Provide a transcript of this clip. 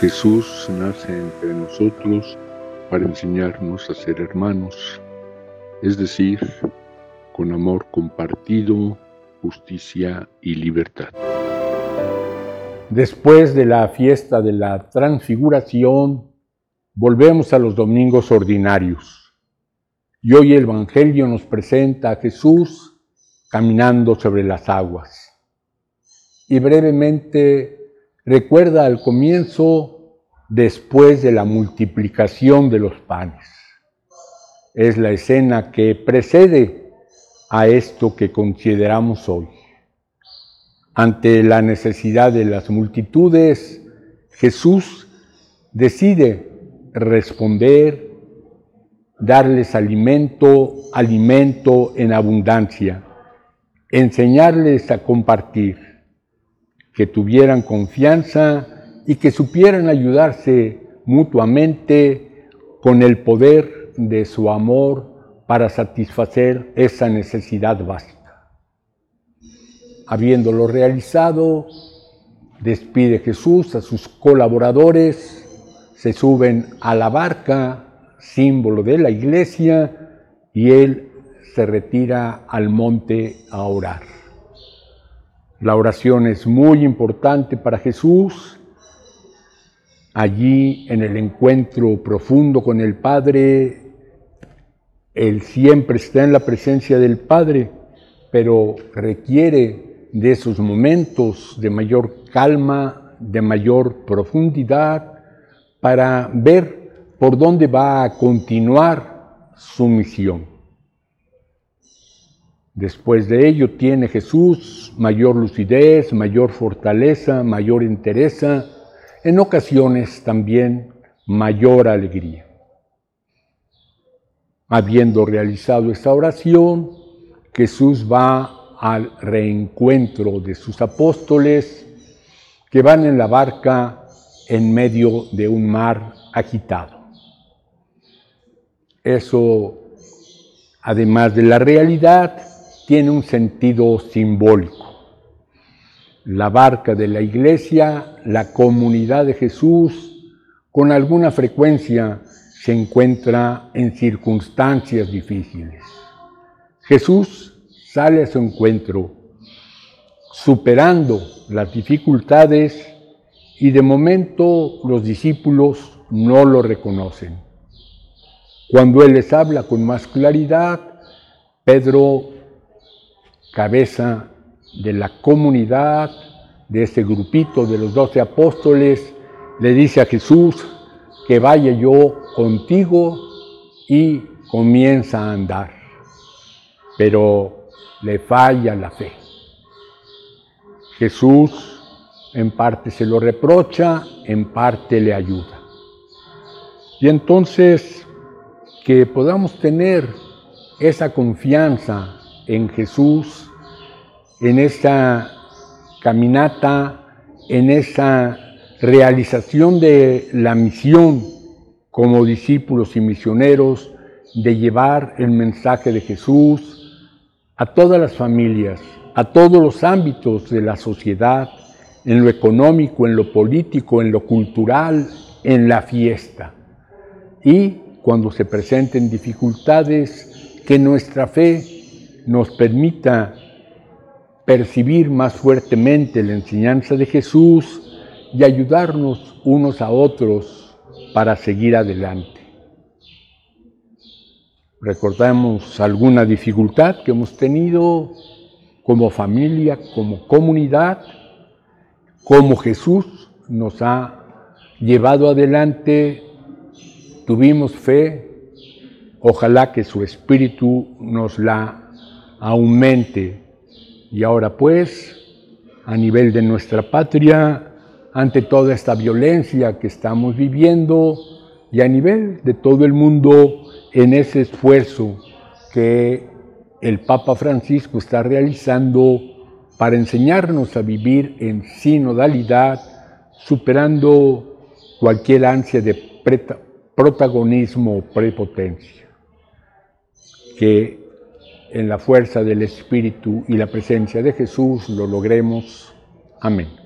Jesús nace entre nosotros para enseñarnos a ser hermanos, es decir, con amor compartido, justicia y libertad. Después de la fiesta de la transfiguración, volvemos a los domingos ordinarios. Y hoy el Evangelio nos presenta a Jesús caminando sobre las aguas. Y brevemente recuerda al comienzo después de la multiplicación de los panes. Es la escena que precede a esto que consideramos hoy. Ante la necesidad de las multitudes, Jesús decide responder, darles alimento, alimento en abundancia, enseñarles a compartir que tuvieran confianza y que supieran ayudarse mutuamente con el poder de su amor para satisfacer esa necesidad básica. Habiéndolo realizado, despide Jesús a sus colaboradores, se suben a la barca, símbolo de la iglesia, y él se retira al monte a orar. La oración es muy importante para Jesús. Allí en el encuentro profundo con el Padre, Él siempre está en la presencia del Padre, pero requiere de esos momentos de mayor calma, de mayor profundidad, para ver por dónde va a continuar su misión. Después de ello tiene Jesús mayor lucidez, mayor fortaleza, mayor entereza, en ocasiones también mayor alegría. Habiendo realizado esta oración, Jesús va al reencuentro de sus apóstoles que van en la barca en medio de un mar agitado. Eso, además de la realidad, tiene un sentido simbólico. La barca de la iglesia, la comunidad de Jesús, con alguna frecuencia se encuentra en circunstancias difíciles. Jesús sale a su encuentro, superando las dificultades y de momento los discípulos no lo reconocen. Cuando Él les habla con más claridad, Pedro cabeza de la comunidad, de ese grupito de los doce apóstoles, le dice a Jesús que vaya yo contigo y comienza a andar. Pero le falla la fe. Jesús en parte se lo reprocha, en parte le ayuda. Y entonces que podamos tener esa confianza en Jesús, en esa caminata, en esa realización de la misión como discípulos y misioneros de llevar el mensaje de Jesús a todas las familias, a todos los ámbitos de la sociedad, en lo económico, en lo político, en lo cultural, en la fiesta. Y cuando se presenten dificultades, que nuestra fe nos permita percibir más fuertemente la enseñanza de Jesús y ayudarnos unos a otros para seguir adelante. Recordamos alguna dificultad que hemos tenido como familia, como comunidad, como Jesús nos ha llevado adelante, tuvimos fe, ojalá que su espíritu nos la aumente y ahora pues, a nivel de nuestra patria, ante toda esta violencia que estamos viviendo y a nivel de todo el mundo en ese esfuerzo que el Papa Francisco está realizando para enseñarnos a vivir en sinodalidad, superando cualquier ansia de protagonismo o prepotencia. Que en la fuerza del Espíritu y la presencia de Jesús lo logremos. Amén.